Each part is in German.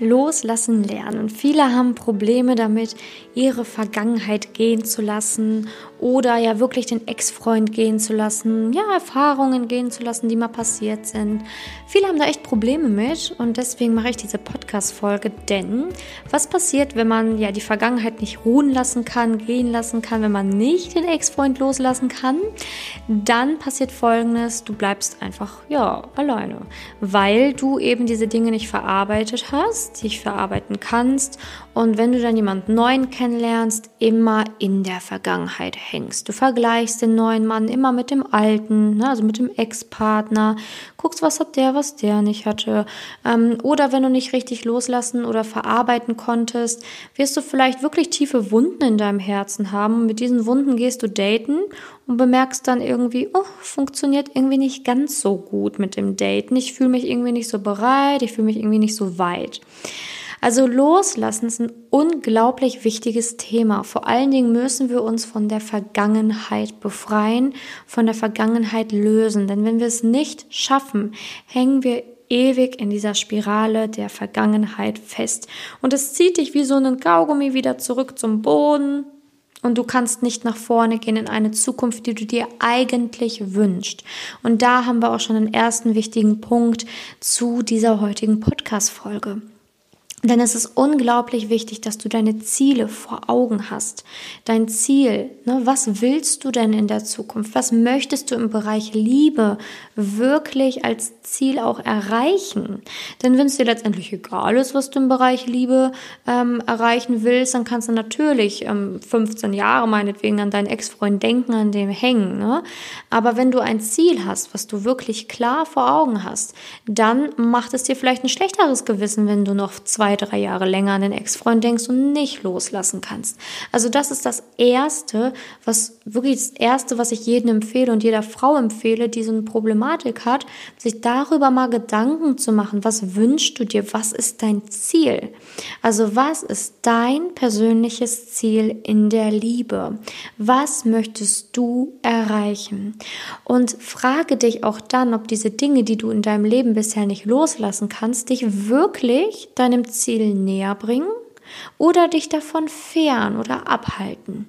loslassen lernen. Viele haben Probleme damit, ihre Vergangenheit gehen zu lassen oder ja wirklich den Ex-Freund gehen zu lassen, ja, Erfahrungen gehen zu lassen, die mal passiert sind. Viele haben da echt Probleme mit und deswegen mache ich diese Podcast-Folge, denn was passiert, wenn man ja die Vergangenheit nicht ruhen lassen kann, gehen lassen kann, wenn man nicht den Ex-Freund loslassen kann, dann passiert folgendes, du bleibst einfach, ja, alleine, weil du eben diese Dinge nicht verarbeitet hast, dich verarbeiten kannst und wenn du dann jemanden neuen kennenlernst, immer in der Vergangenheit hängst. Du vergleichst den neuen Mann immer mit dem alten, ne, also mit dem Ex-Partner, guckst, was hat der, was der nicht hatte. Ähm, oder wenn du nicht richtig loslassen oder verarbeiten konntest, wirst du vielleicht wirklich tiefe Wunden in deinem Herzen haben. Mit diesen Wunden gehst du daten und bemerkst dann irgendwie, oh, funktioniert irgendwie nicht ganz so gut mit dem Daten. Ich fühle mich irgendwie nicht so bereit, ich fühle mich irgendwie nicht so weit. Also loslassen ist ein unglaublich wichtiges Thema. Vor allen Dingen müssen wir uns von der Vergangenheit befreien, von der Vergangenheit lösen. Denn wenn wir es nicht schaffen, hängen wir ewig in dieser Spirale der Vergangenheit fest. Und es zieht dich wie so einen Kaugummi wieder zurück zum Boden. Und du kannst nicht nach vorne gehen in eine Zukunft, die du dir eigentlich wünschst. Und da haben wir auch schon einen ersten wichtigen Punkt zu dieser heutigen Podcast-Folge. Denn es ist unglaublich wichtig, dass du deine Ziele vor Augen hast. Dein Ziel, ne, was willst du denn in der Zukunft? Was möchtest du im Bereich Liebe wirklich als Ziel auch erreichen? Denn wenn es dir letztendlich egal ist, was du im Bereich Liebe ähm, erreichen willst, dann kannst du natürlich ähm, 15 Jahre meinetwegen an deinen Ex-Freund denken, an dem hängen. Ne? Aber wenn du ein Ziel hast, was du wirklich klar vor Augen hast, dann macht es dir vielleicht ein schlechteres Gewissen, wenn du noch zwei zwei, drei Jahre länger an den Ex-Freund denkst und nicht loslassen kannst. Also das ist das Erste, was wirklich das Erste, was ich jedem empfehle und jeder Frau empfehle, die so eine Problematik hat, sich darüber mal Gedanken zu machen. Was wünschst du dir? Was ist dein Ziel? Also was ist dein persönliches Ziel in der Liebe? Was möchtest du erreichen? Und frage dich auch dann, ob diese Dinge, die du in deinem Leben bisher nicht loslassen kannst, dich wirklich deinem Ziel Ziel näher bringen oder dich davon fern oder abhalten.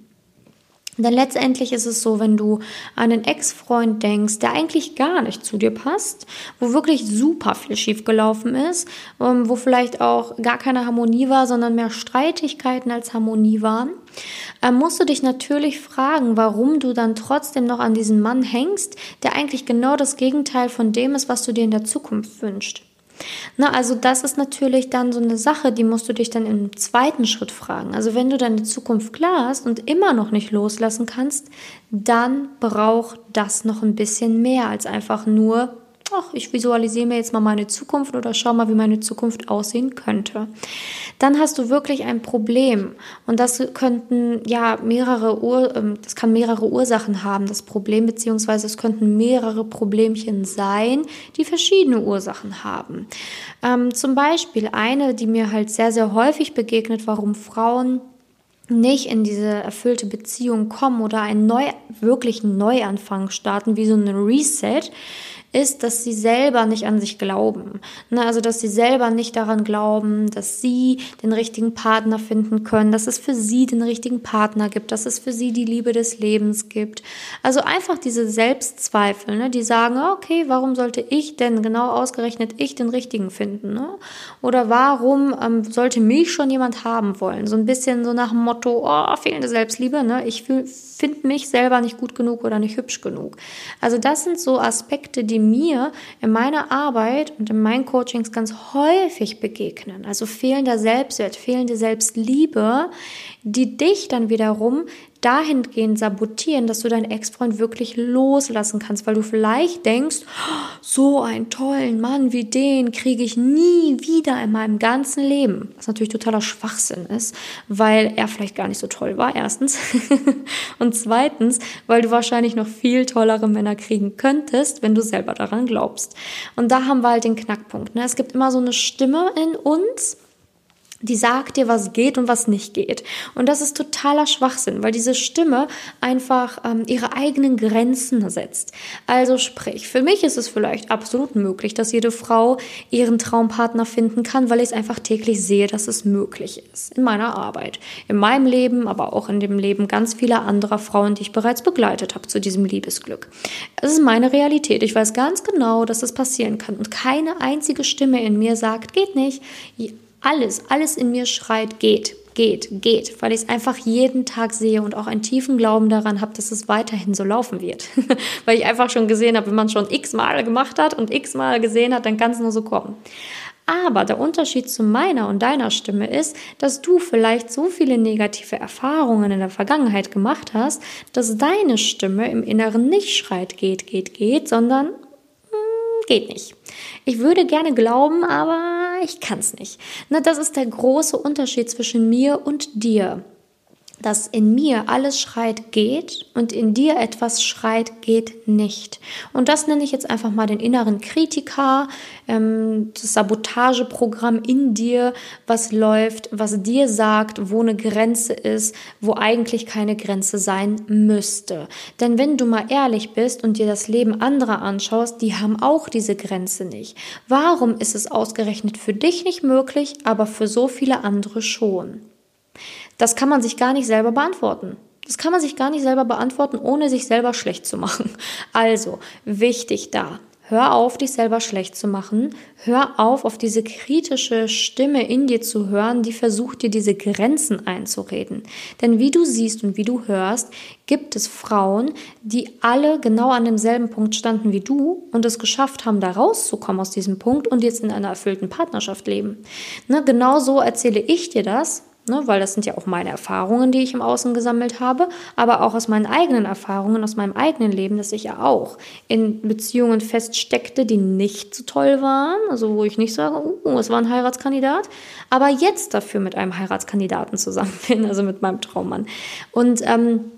Denn letztendlich ist es so, wenn du an einen Ex-Freund denkst, der eigentlich gar nicht zu dir passt, wo wirklich super viel schiefgelaufen ist, ähm, wo vielleicht auch gar keine Harmonie war, sondern mehr Streitigkeiten als Harmonie waren, ähm, musst du dich natürlich fragen, warum du dann trotzdem noch an diesen Mann hängst, der eigentlich genau das Gegenteil von dem ist, was du dir in der Zukunft wünschst. Na, also das ist natürlich dann so eine Sache, die musst du dich dann im zweiten Schritt fragen. Also wenn du deine Zukunft klar hast und immer noch nicht loslassen kannst, dann braucht das noch ein bisschen mehr als einfach nur ach, ich visualisiere mir jetzt mal meine Zukunft oder schau mal, wie meine Zukunft aussehen könnte. Dann hast du wirklich ein Problem und das könnten ja mehrere Ur ähm, das kann mehrere Ursachen haben, das Problem beziehungsweise es könnten mehrere Problemchen sein, die verschiedene Ursachen haben. Ähm, zum Beispiel eine, die mir halt sehr sehr häufig begegnet, warum Frauen nicht in diese erfüllte Beziehung kommen oder einen neu, wirklichen Neuanfang starten, wie so ein Reset, ist, dass sie selber nicht an sich glauben. Ne? Also, dass sie selber nicht daran glauben, dass sie den richtigen Partner finden können, dass es für sie den richtigen Partner gibt, dass es für sie die Liebe des Lebens gibt. Also einfach diese Selbstzweifel, ne? die sagen, okay, warum sollte ich denn genau ausgerechnet ich den richtigen finden? Ne? Oder warum ähm, sollte mich schon jemand haben wollen? So ein bisschen so nach dem Motto, oh, fehlende Selbstliebe, ne? ich finde mich selber nicht gut genug oder nicht hübsch genug. Also das sind so Aspekte, die mir in meiner Arbeit und in meinen Coachings ganz häufig begegnen. Also fehlender Selbstwert, fehlende Selbstliebe, die dich dann wiederum dahingehend sabotieren, dass du deinen Ex-Freund wirklich loslassen kannst, weil du vielleicht denkst, so einen tollen Mann wie den kriege ich nie wieder in meinem ganzen Leben. Was natürlich totaler Schwachsinn ist, weil er vielleicht gar nicht so toll war, erstens. Und zweitens, weil du wahrscheinlich noch viel tollere Männer kriegen könntest, wenn du selber daran glaubst. Und da haben wir halt den Knackpunkt. Ne? Es gibt immer so eine Stimme in uns, die sagt dir, was geht und was nicht geht. Und das ist totaler Schwachsinn, weil diese Stimme einfach ähm, ihre eigenen Grenzen setzt. Also sprich, für mich ist es vielleicht absolut möglich, dass jede Frau ihren Traumpartner finden kann, weil ich es einfach täglich sehe, dass es möglich ist. In meiner Arbeit, in meinem Leben, aber auch in dem Leben ganz vieler anderer Frauen, die ich bereits begleitet habe zu diesem Liebesglück. Es ist meine Realität. Ich weiß ganz genau, dass das passieren kann. Und keine einzige Stimme in mir sagt, geht nicht alles, alles in mir schreit, geht, geht, geht, weil ich es einfach jeden Tag sehe und auch einen tiefen Glauben daran habe, dass es weiterhin so laufen wird. weil ich einfach schon gesehen habe, wenn man schon x-mal gemacht hat und x-mal gesehen hat, dann kann es nur so kommen. Aber der Unterschied zu meiner und deiner Stimme ist, dass du vielleicht so viele negative Erfahrungen in der Vergangenheit gemacht hast, dass deine Stimme im Inneren nicht schreit, geht, geht, geht, sondern geht nicht. Ich würde gerne glauben, aber ich kann es nicht. Na, das ist der große Unterschied zwischen mir und dir dass in mir alles schreit geht und in dir etwas schreit geht nicht. Und das nenne ich jetzt einfach mal den inneren Kritiker, ähm, das Sabotageprogramm in dir, was läuft, was dir sagt, wo eine Grenze ist, wo eigentlich keine Grenze sein müsste. Denn wenn du mal ehrlich bist und dir das Leben anderer anschaust, die haben auch diese Grenze nicht. Warum ist es ausgerechnet für dich nicht möglich, aber für so viele andere schon? Das kann man sich gar nicht selber beantworten. Das kann man sich gar nicht selber beantworten, ohne sich selber schlecht zu machen. Also, wichtig da. Hör auf, dich selber schlecht zu machen. Hör auf, auf diese kritische Stimme in dir zu hören, die versucht dir diese Grenzen einzureden. Denn wie du siehst und wie du hörst, gibt es Frauen, die alle genau an demselben Punkt standen wie du und es geschafft haben, da rauszukommen aus diesem Punkt und jetzt in einer erfüllten Partnerschaft leben. Ne, genau so erzähle ich dir das Ne, weil das sind ja auch meine Erfahrungen, die ich im Außen gesammelt habe, aber auch aus meinen eigenen Erfahrungen, aus meinem eigenen Leben, dass ich ja auch in Beziehungen feststeckte, die nicht so toll waren, also wo ich nicht sage, uh, es war ein Heiratskandidat, aber jetzt dafür mit einem Heiratskandidaten zusammen bin, also mit meinem Traummann. Und ähm,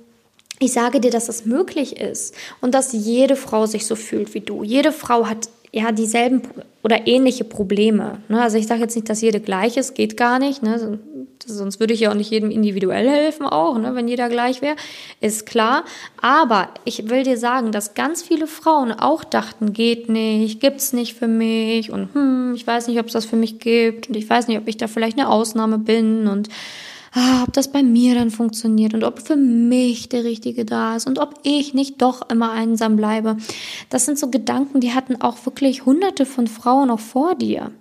ich sage dir, dass das möglich ist und dass jede Frau sich so fühlt wie du. Jede Frau hat ja dieselben oder ähnliche Probleme. Ne? Also ich sage jetzt nicht, dass jede gleich ist, geht gar nicht. Ne? Sonst würde ich ja auch nicht jedem individuell helfen, auch, ne? wenn jeder gleich wäre, ist klar. Aber ich will dir sagen, dass ganz viele Frauen auch dachten, geht nicht, gibt's nicht für mich und hm, ich weiß nicht, ob es das für mich gibt und ich weiß nicht, ob ich da vielleicht eine Ausnahme bin und ah, ob das bei mir dann funktioniert und ob für mich der Richtige da ist und ob ich nicht doch immer einsam bleibe. Das sind so Gedanken, die hatten auch wirklich hunderte von Frauen auch vor dir.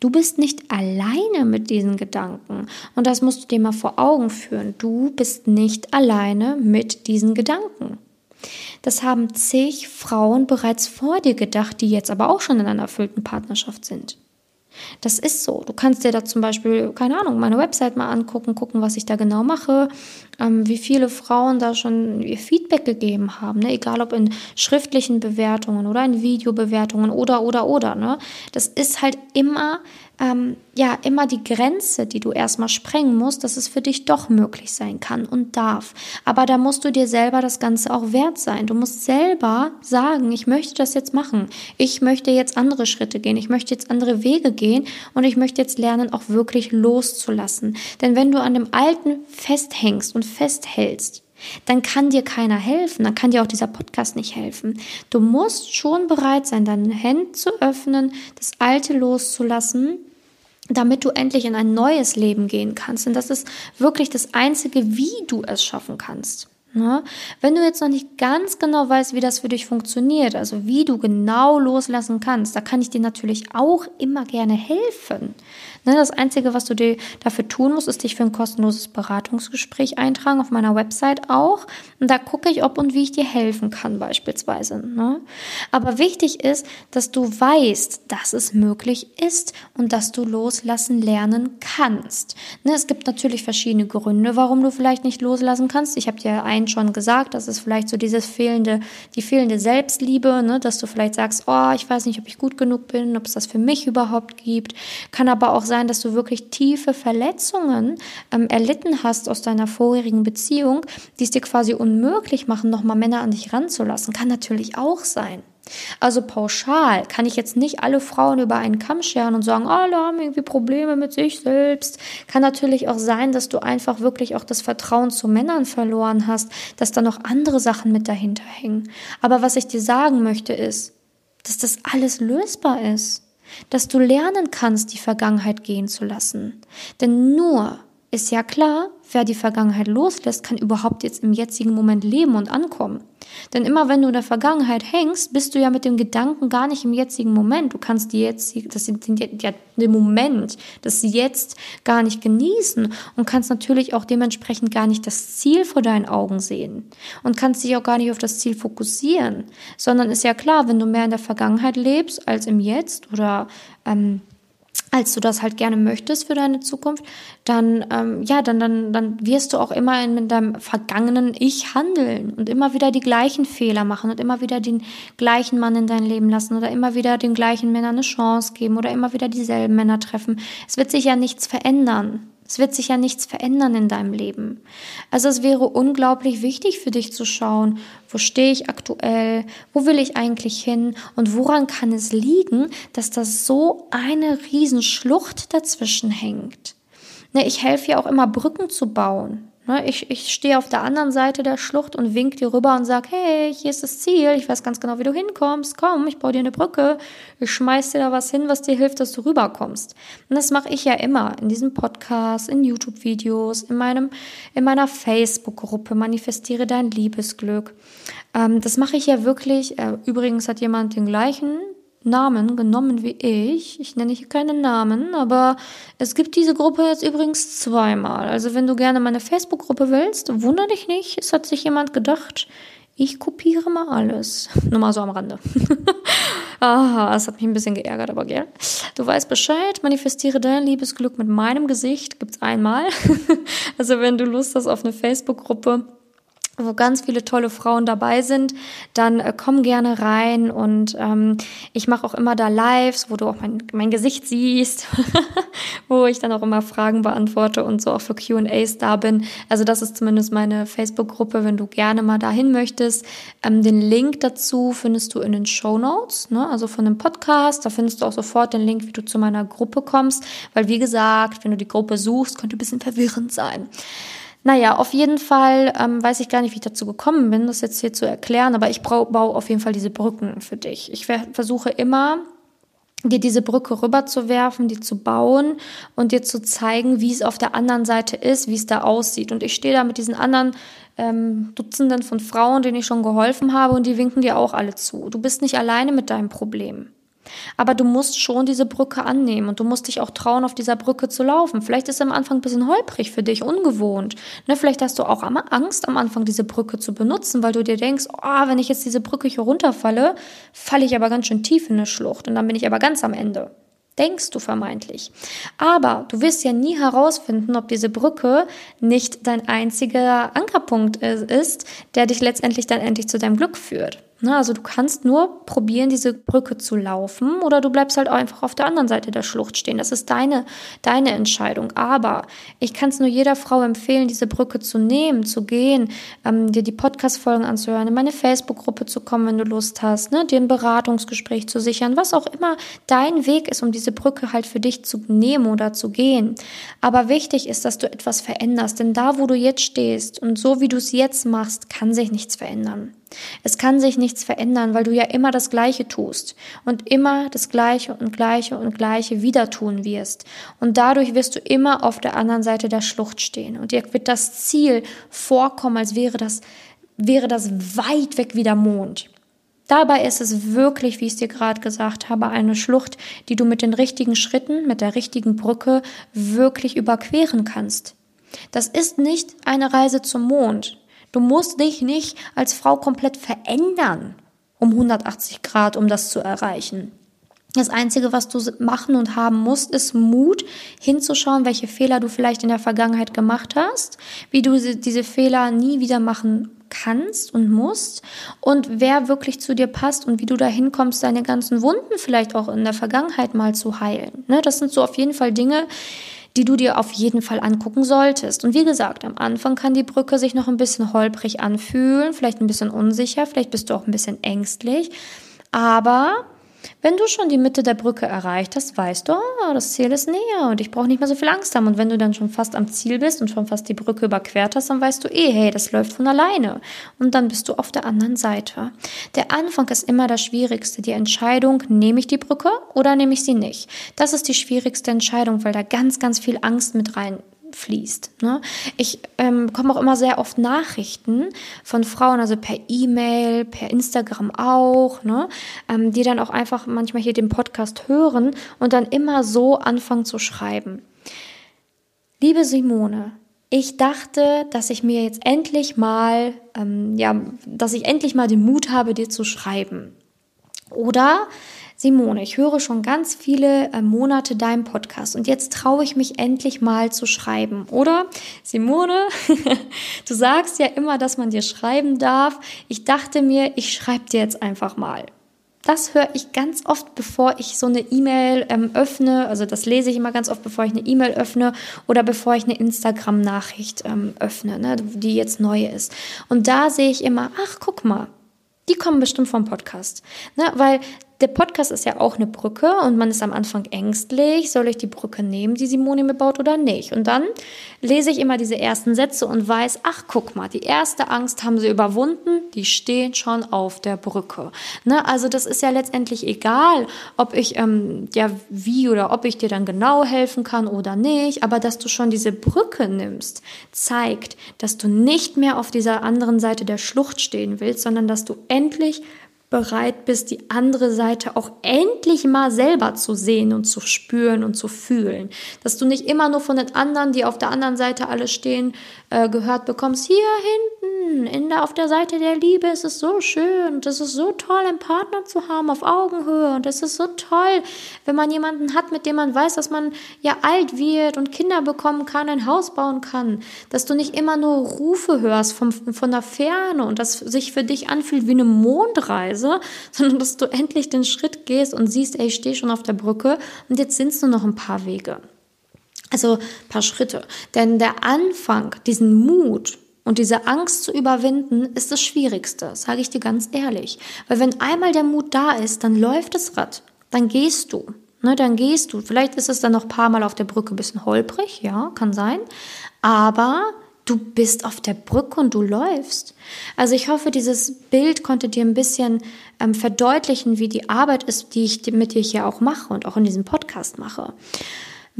Du bist nicht alleine mit diesen Gedanken. Und das musst du dir mal vor Augen führen. Du bist nicht alleine mit diesen Gedanken. Das haben zig Frauen bereits vor dir gedacht, die jetzt aber auch schon in einer erfüllten Partnerschaft sind. Das ist so. Du kannst dir da zum Beispiel, keine Ahnung, meine Website mal angucken, gucken, was ich da genau mache, ähm, wie viele Frauen da schon ihr Feedback gegeben haben, ne? egal ob in schriftlichen Bewertungen oder in Videobewertungen oder, oder, oder. Ne? Das ist halt immer ähm, ja immer die Grenze, die du erstmal sprengen musst, dass es für dich doch möglich sein kann und darf. Aber da musst du dir selber das Ganze auch wert sein. Du musst selber sagen, ich möchte das jetzt machen. Ich möchte jetzt andere Schritte gehen. Ich möchte jetzt andere Wege gehen und ich möchte jetzt lernen, auch wirklich loszulassen. Denn wenn du an dem Alten festhängst und festhältst, dann kann dir keiner helfen, dann kann dir auch dieser Podcast nicht helfen. Du musst schon bereit sein, deine Hände zu öffnen, das Alte loszulassen damit du endlich in ein neues Leben gehen kannst. Und das ist wirklich das Einzige, wie du es schaffen kannst. Ne? Wenn du jetzt noch nicht ganz genau weißt, wie das für dich funktioniert, also wie du genau loslassen kannst, da kann ich dir natürlich auch immer gerne helfen. Ne, das Einzige, was du dir dafür tun musst, ist dich für ein kostenloses Beratungsgespräch eintragen, auf meiner Website auch. Und da gucke ich, ob und wie ich dir helfen kann beispielsweise. Ne? Aber wichtig ist, dass du weißt, dass es möglich ist und dass du loslassen lernen kannst. Ne, es gibt natürlich verschiedene Gründe, warum du vielleicht nicht loslassen kannst. Ich habe dir einen schon gesagt, das ist vielleicht so dieses fehlende, die fehlende Selbstliebe, ne, dass du vielleicht sagst, oh, ich weiß nicht, ob ich gut genug bin, ob es das für mich überhaupt gibt. Kann aber auch sein, dass du wirklich tiefe Verletzungen ähm, erlitten hast aus deiner vorherigen Beziehung, die es dir quasi unmöglich machen, nochmal Männer an dich ranzulassen. Kann natürlich auch sein. Also pauschal kann ich jetzt nicht alle Frauen über einen Kamm scheren und sagen, alle haben irgendwie Probleme mit sich selbst. Kann natürlich auch sein, dass du einfach wirklich auch das Vertrauen zu Männern verloren hast, dass da noch andere Sachen mit dahinter hängen. Aber was ich dir sagen möchte ist, dass das alles lösbar ist. Dass du lernen kannst, die Vergangenheit gehen zu lassen. Denn nur ist ja klar, wer die Vergangenheit loslässt, kann überhaupt jetzt im jetzigen Moment leben und ankommen. Denn immer wenn du in der Vergangenheit hängst, bist du ja mit dem Gedanken gar nicht im jetzigen Moment. Du kannst die jetzt, das, den, den Moment, das Jetzt gar nicht genießen und kannst natürlich auch dementsprechend gar nicht das Ziel vor deinen Augen sehen und kannst dich auch gar nicht auf das Ziel fokussieren, sondern ist ja klar, wenn du mehr in der Vergangenheit lebst als im Jetzt oder ähm, als du das halt gerne möchtest für deine Zukunft, dann ähm, ja, dann dann dann wirst du auch immer in deinem vergangenen Ich handeln und immer wieder die gleichen Fehler machen und immer wieder den gleichen Mann in dein Leben lassen oder immer wieder den gleichen Männern eine Chance geben oder immer wieder dieselben Männer treffen. Es wird sich ja nichts verändern. Es wird sich ja nichts verändern in deinem Leben. Also es wäre unglaublich wichtig für dich zu schauen, wo stehe ich aktuell, wo will ich eigentlich hin und woran kann es liegen, dass da so eine Riesenschlucht dazwischen hängt. Ne, ich helfe ja auch immer Brücken zu bauen. Ne, ich, ich stehe auf der anderen Seite der Schlucht und wink dir rüber und sag, hey, hier ist das Ziel, ich weiß ganz genau, wie du hinkommst, komm, ich baue dir eine Brücke, ich schmeiß dir da was hin, was dir hilft, dass du rüberkommst. Und das mache ich ja immer in diesem Podcast, in YouTube-Videos, in meinem, in meiner Facebook-Gruppe, manifestiere dein Liebesglück. Ähm, das mache ich ja wirklich. Äh, übrigens hat jemand den gleichen Namen genommen wie ich. Ich nenne hier keinen Namen, aber es gibt diese Gruppe jetzt übrigens zweimal. Also wenn du gerne meine Facebook-Gruppe willst, wundere dich nicht. Es hat sich jemand gedacht, ich kopiere mal alles. Nur mal so am Rande. Aha, das hat mich ein bisschen geärgert, aber gell. Du weißt Bescheid, manifestiere dein Liebesglück mit meinem Gesicht, gibt's einmal. also wenn du Lust hast auf eine Facebook-Gruppe, wo ganz viele tolle Frauen dabei sind, dann äh, komm gerne rein und ähm, ich mache auch immer da Lives, wo du auch mein, mein Gesicht siehst, wo ich dann auch immer Fragen beantworte und so auch für Q&As da bin. Also das ist zumindest meine Facebook-Gruppe, wenn du gerne mal dahin möchtest. Ähm, den Link dazu findest du in den Show Notes, ne? also von dem Podcast. Da findest du auch sofort den Link, wie du zu meiner Gruppe kommst, weil wie gesagt, wenn du die Gruppe suchst, könnte ein bisschen verwirrend sein. Naja, auf jeden Fall ähm, weiß ich gar nicht, wie ich dazu gekommen bin, das jetzt hier zu erklären, aber ich baue auf jeden Fall diese Brücken für dich. Ich versuche immer, dir diese Brücke rüberzuwerfen, die zu bauen und dir zu zeigen, wie es auf der anderen Seite ist, wie es da aussieht. Und ich stehe da mit diesen anderen ähm, Dutzenden von Frauen, denen ich schon geholfen habe, und die winken dir auch alle zu. Du bist nicht alleine mit deinem Problem. Aber du musst schon diese Brücke annehmen und du musst dich auch trauen, auf dieser Brücke zu laufen. Vielleicht ist es am Anfang ein bisschen holprig für dich, ungewohnt. Ne, vielleicht hast du auch Angst am Anfang, diese Brücke zu benutzen, weil du dir denkst, oh, wenn ich jetzt diese Brücke hier runterfalle, falle ich aber ganz schön tief in eine Schlucht und dann bin ich aber ganz am Ende denkst du vermeintlich. Aber du wirst ja nie herausfinden, ob diese Brücke nicht dein einziger Ankerpunkt ist, der dich letztendlich dann endlich zu deinem Glück führt. Ne, also du kannst nur probieren, diese Brücke zu laufen oder du bleibst halt einfach auf der anderen Seite der Schlucht stehen. Das ist deine, deine Entscheidung. Aber ich kann es nur jeder Frau empfehlen, diese Brücke zu nehmen, zu gehen, ähm, dir die Podcast-Folgen anzuhören, in meine Facebook-Gruppe zu kommen, wenn du Lust hast, ne, dir ein Beratungsgespräch zu sichern, was auch immer dein Weg ist, um diese Brücke halt für dich zu nehmen oder zu gehen. Aber wichtig ist, dass du etwas veränderst, denn da, wo du jetzt stehst und so wie du es jetzt machst, kann sich nichts verändern. Es kann sich nichts verändern, weil du ja immer das Gleiche tust und immer das Gleiche und Gleiche und Gleiche wieder tun wirst. Und dadurch wirst du immer auf der anderen Seite der Schlucht stehen. Und dir wird das Ziel vorkommen, als wäre das, wäre das weit weg wie der Mond. Dabei ist es wirklich, wie ich es dir gerade gesagt habe, eine Schlucht, die du mit den richtigen Schritten, mit der richtigen Brücke wirklich überqueren kannst. Das ist nicht eine Reise zum Mond. Du musst dich nicht als Frau komplett verändern um 180 Grad, um das zu erreichen. Das Einzige, was du machen und haben musst, ist Mut, hinzuschauen, welche Fehler du vielleicht in der Vergangenheit gemacht hast, wie du diese Fehler nie wieder machen kannst und musst und wer wirklich zu dir passt und wie du da hinkommst, deine ganzen Wunden vielleicht auch in der Vergangenheit mal zu heilen. Ne, das sind so auf jeden Fall Dinge, die du dir auf jeden Fall angucken solltest. Und wie gesagt, am Anfang kann die Brücke sich noch ein bisschen holprig anfühlen, vielleicht ein bisschen unsicher, vielleicht bist du auch ein bisschen ängstlich, aber wenn du schon die Mitte der Brücke erreicht hast, weißt du, oh, das Ziel ist näher und ich brauche nicht mehr so viel Angst haben. Und wenn du dann schon fast am Ziel bist und schon fast die Brücke überquert hast, dann weißt du eh, hey, das läuft von alleine. Und dann bist du auf der anderen Seite. Der Anfang ist immer das Schwierigste. Die Entscheidung, nehme ich die Brücke oder nehme ich sie nicht? Das ist die schwierigste Entscheidung, weil da ganz, ganz viel Angst mit rein fließt. Ne? Ich ähm, bekomme auch immer sehr oft Nachrichten von Frauen, also per E-Mail, per Instagram auch, ne? Ähm, die dann auch einfach manchmal hier den Podcast hören und dann immer so anfangen zu schreiben. Liebe Simone, ich dachte, dass ich mir jetzt endlich mal, ähm, ja, dass ich endlich mal den Mut habe, dir zu schreiben. Oder Simone, ich höre schon ganz viele äh, Monate deinen Podcast und jetzt traue ich mich endlich mal zu schreiben. Oder Simone, du sagst ja immer, dass man dir schreiben darf. Ich dachte mir, ich schreibe dir jetzt einfach mal. Das höre ich ganz oft, bevor ich so eine E-Mail ähm, öffne. Also das lese ich immer ganz oft, bevor ich eine E-Mail öffne oder bevor ich eine Instagram-Nachricht ähm, öffne, ne, die jetzt neu ist. Und da sehe ich immer, ach, guck mal, die kommen bestimmt vom Podcast. Ne? Weil der Podcast ist ja auch eine Brücke und man ist am Anfang ängstlich, soll ich die Brücke nehmen, die Simone mir baut oder nicht? Und dann lese ich immer diese ersten Sätze und weiß, ach guck mal, die erste Angst haben sie überwunden, die stehen schon auf der Brücke. Ne? Also das ist ja letztendlich egal, ob ich ähm, ja wie oder ob ich dir dann genau helfen kann oder nicht, aber dass du schon diese Brücke nimmst, zeigt, dass du nicht mehr auf dieser anderen Seite der Schlucht stehen willst, sondern dass du endlich bereit bist, die andere Seite auch endlich mal selber zu sehen und zu spüren und zu fühlen. Dass du nicht immer nur von den anderen, die auf der anderen Seite alle stehen, äh, gehört bekommst, hier hinten, in der, auf der Seite der Liebe ist es so schön und es ist so toll, einen Partner zu haben auf Augenhöhe und es ist so toll, wenn man jemanden hat, mit dem man weiß, dass man ja alt wird und Kinder bekommen kann, ein Haus bauen kann. Dass du nicht immer nur Rufe hörst vom, von der Ferne und das sich für dich anfühlt wie eine Mondreise Weise, sondern dass du endlich den Schritt gehst und siehst, ey, ich stehe schon auf der Brücke und jetzt sind es nur noch ein paar Wege. Also ein paar Schritte. Denn der Anfang, diesen Mut und diese Angst zu überwinden, ist das Schwierigste, sage ich dir ganz ehrlich. Weil wenn einmal der Mut da ist, dann läuft das Rad. Dann gehst du. Ne, dann gehst du. Vielleicht ist es dann noch ein paar Mal auf der Brücke ein bisschen holprig, ja, kann sein. Aber du bist auf der Brücke und du läufst. Also ich hoffe, dieses Bild konnte dir ein bisschen ähm, verdeutlichen, wie die Arbeit ist, die ich mit dir hier auch mache und auch in diesem Podcast mache.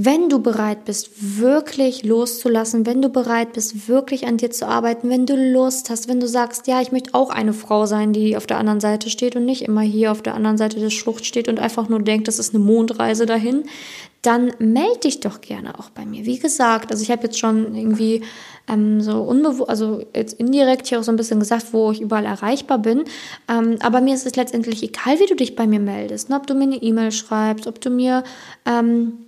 Wenn du bereit bist, wirklich loszulassen, wenn du bereit bist, wirklich an dir zu arbeiten, wenn du Lust hast, wenn du sagst, ja, ich möchte auch eine Frau sein, die auf der anderen Seite steht und nicht immer hier auf der anderen Seite der Schlucht steht und einfach nur denkt, das ist eine Mondreise dahin, dann melde dich doch gerne auch bei mir. Wie gesagt, also ich habe jetzt schon irgendwie ähm, so unbewusst, also jetzt indirekt hier auch so ein bisschen gesagt, wo ich überall erreichbar bin. Ähm, aber mir ist es letztendlich egal, wie du dich bei mir meldest. Ne? Ob du mir eine E-Mail schreibst, ob du mir ähm,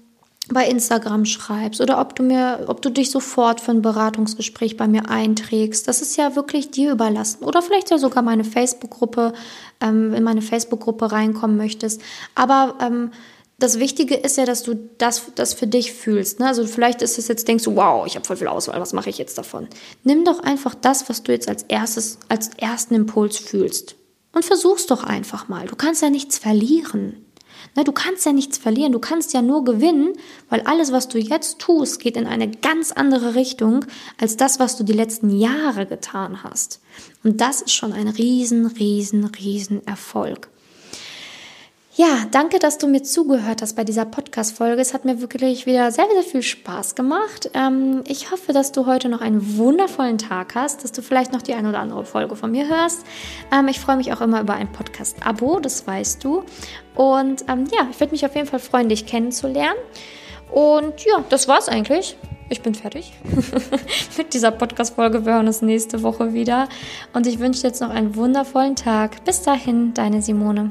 bei Instagram schreibst oder ob du mir, ob du dich sofort für ein Beratungsgespräch bei mir einträgst. Das ist ja wirklich dir überlassen. Oder vielleicht ja sogar meine Facebook-Gruppe, ähm, in meine Facebook-Gruppe reinkommen möchtest. Aber ähm, das Wichtige ist ja, dass du das, das für dich fühlst. Ne? Also vielleicht ist es jetzt, denkst du, wow, ich habe voll viel Auswahl, was mache ich jetzt davon? Nimm doch einfach das, was du jetzt als erstes, als ersten Impuls fühlst. Und versuch's doch einfach mal. Du kannst ja nichts verlieren. Ne, du kannst ja nichts verlieren, du kannst ja nur gewinnen, weil alles, was du jetzt tust, geht in eine ganz andere Richtung als das, was du die letzten Jahre getan hast. Und das ist schon ein riesen, riesen, riesen Erfolg. Ja, danke, dass du mir zugehört hast bei dieser Podcast-Folge. Es hat mir wirklich wieder sehr, sehr viel Spaß gemacht. Ähm, ich hoffe, dass du heute noch einen wundervollen Tag hast, dass du vielleicht noch die eine oder andere Folge von mir hörst. Ähm, ich freue mich auch immer über ein Podcast-Abo, das weißt du. Und ähm, ja, ich würde mich auf jeden Fall freuen, dich kennenzulernen. Und ja, das war's eigentlich. Ich bin fertig mit dieser Podcast-Folge. Wir hören uns nächste Woche wieder. Und ich wünsche dir jetzt noch einen wundervollen Tag. Bis dahin, deine Simone.